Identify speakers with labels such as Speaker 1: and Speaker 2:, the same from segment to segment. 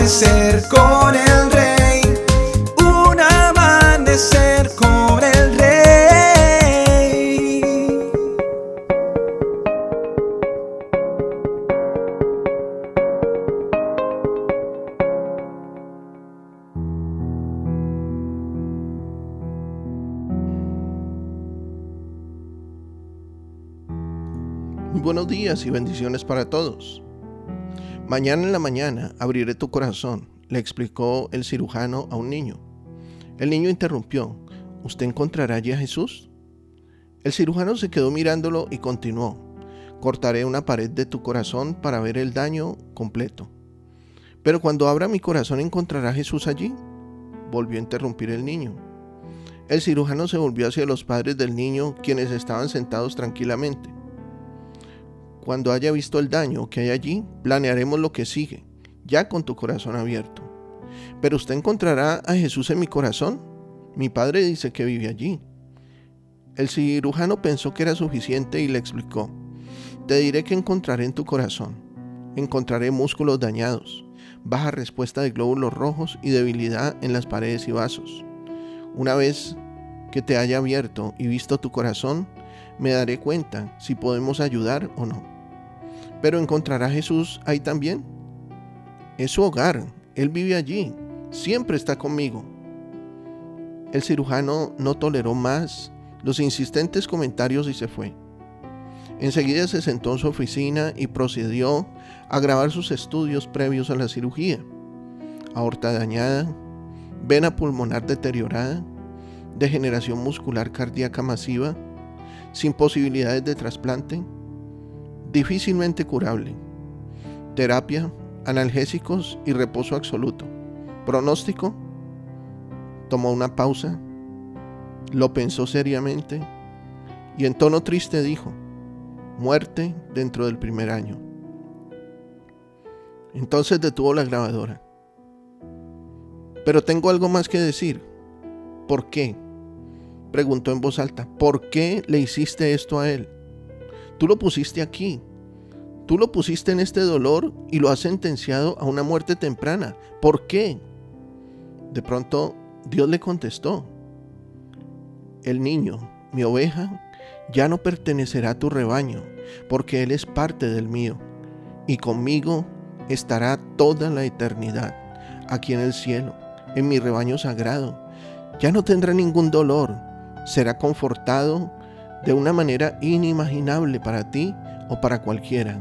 Speaker 1: amanecer con el rey, un amanecer con el rey. Buenos días y bendiciones para todos. Mañana en la mañana abriré tu corazón, le explicó el cirujano a un niño. El niño interrumpió, ¿usted encontrará allí a Jesús? El cirujano se quedó mirándolo y continuó, cortaré una pared de tu corazón para ver el daño completo. Pero cuando abra mi corazón encontrará a Jesús allí, volvió a interrumpir el niño. El cirujano se volvió hacia los padres del niño, quienes estaban sentados tranquilamente. Cuando haya visto el daño que hay allí, planearemos lo que sigue, ya con tu corazón abierto. Pero usted encontrará a Jesús en mi corazón. Mi padre dice que vive allí. El cirujano pensó que era suficiente y le explicó, te diré que encontraré en tu corazón. Encontraré músculos dañados, baja respuesta de glóbulos rojos y debilidad en las paredes y vasos. Una vez que te haya abierto y visto tu corazón, me daré cuenta si podemos ayudar o no. Pero encontrará Jesús ahí también. Es su hogar, Él vive allí, siempre está conmigo. El cirujano no toleró más los insistentes comentarios y se fue. Enseguida se sentó en su oficina y procedió a grabar sus estudios previos a la cirugía. Aorta dañada, vena pulmonar deteriorada, degeneración muscular cardíaca masiva, sin posibilidades de trasplante, difícilmente curable. Terapia, analgésicos y reposo absoluto. Pronóstico. Tomó una pausa, lo pensó seriamente y en tono triste dijo, muerte dentro del primer año. Entonces detuvo la grabadora. Pero tengo algo más que decir. ¿Por qué? Preguntó en voz alta. ¿Por qué le hiciste esto a él? Tú lo pusiste aquí. Tú lo pusiste en este dolor y lo has sentenciado a una muerte temprana. ¿Por qué? De pronto Dios le contestó. El niño, mi oveja, ya no pertenecerá a tu rebaño, porque él es parte del mío, y conmigo estará toda la eternidad, aquí en el cielo, en mi rebaño sagrado. Ya no tendrá ningún dolor, será confortado de una manera inimaginable para ti o para cualquiera.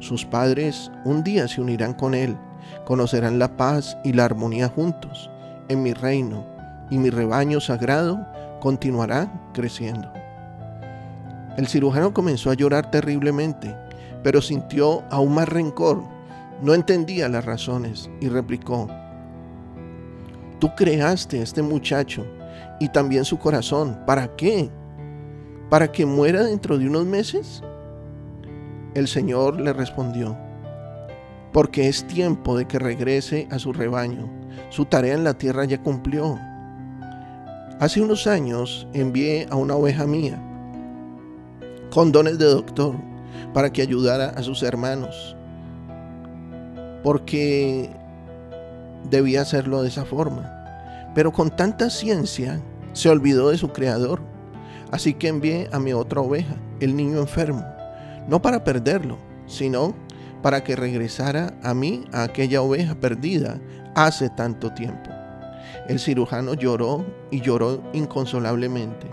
Speaker 1: Sus padres un día se unirán con él, conocerán la paz y la armonía juntos en mi reino, y mi rebaño sagrado continuará creciendo. El cirujano comenzó a llorar terriblemente, pero sintió aún más rencor. No entendía las razones y replicó, Tú creaste a este muchacho y también su corazón. ¿Para qué? ¿Para que muera dentro de unos meses? El Señor le respondió, porque es tiempo de que regrese a su rebaño. Su tarea en la tierra ya cumplió. Hace unos años envié a una oveja mía con dones de doctor para que ayudara a sus hermanos, porque debía hacerlo de esa forma. Pero con tanta ciencia se olvidó de su creador. Así que envié a mi otra oveja, el niño enfermo, no para perderlo, sino para que regresara a mí, a aquella oveja perdida hace tanto tiempo. El cirujano lloró y lloró inconsolablemente.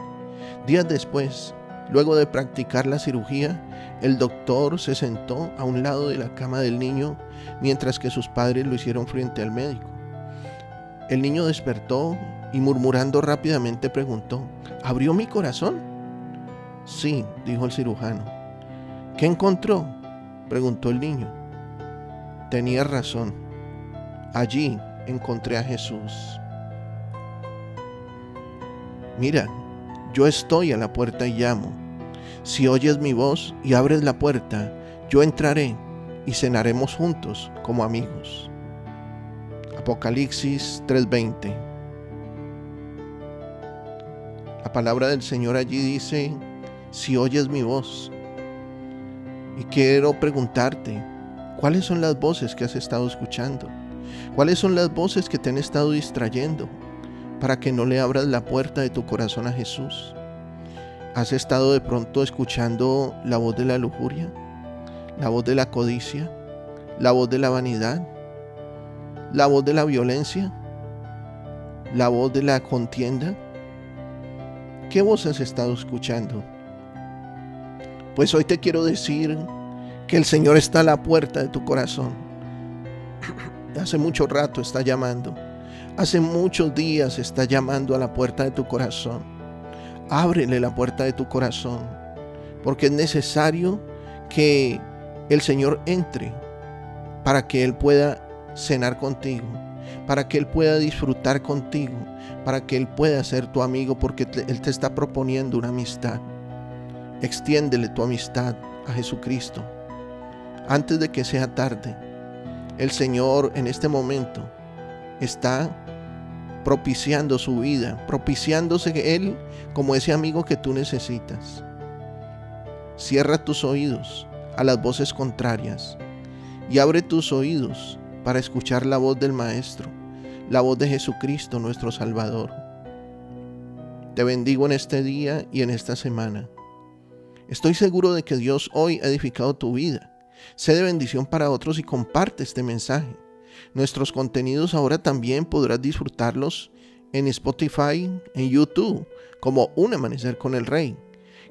Speaker 1: Días después, luego de practicar la cirugía, el doctor se sentó a un lado de la cama del niño mientras que sus padres lo hicieron frente al médico. El niño despertó y murmurando rápidamente preguntó, ¿abrió mi corazón? Sí, dijo el cirujano. ¿Qué encontró? preguntó el niño. Tenía razón. Allí encontré a Jesús. Mira, yo estoy a la puerta y llamo. Si oyes mi voz y abres la puerta, yo entraré y cenaremos juntos como amigos. Apocalipsis 3:20. La palabra del Señor allí dice, si oyes mi voz. Y quiero preguntarte, ¿cuáles son las voces que has estado escuchando? ¿Cuáles son las voces que te han estado distrayendo para que no le abras la puerta de tu corazón a Jesús? ¿Has estado de pronto escuchando la voz de la lujuria, la voz de la codicia, la voz de la vanidad, la voz de la violencia, la voz de la contienda? ¿Qué voz has estado escuchando? Pues hoy te quiero decir que el Señor está a la puerta de tu corazón. Hace mucho rato está llamando. Hace muchos días está llamando a la puerta de tu corazón. Ábrele la puerta de tu corazón. Porque es necesario que el Señor entre para que Él pueda cenar contigo, para que Él pueda disfrutar contigo, para que Él pueda ser tu amigo, porque Él te está proponiendo una amistad. Extiéndele tu amistad a Jesucristo antes de que sea tarde. El Señor en este momento está propiciando su vida, propiciándose Él como ese amigo que tú necesitas. Cierra tus oídos a las voces contrarias y abre tus oídos para escuchar la voz del Maestro, la voz de Jesucristo nuestro Salvador. Te bendigo en este día y en esta semana. Estoy seguro de que Dios hoy ha edificado tu vida. Sé de bendición para otros y comparte este mensaje. Nuestros contenidos ahora también podrás disfrutarlos en Spotify, en YouTube, como Un Amanecer con el Rey.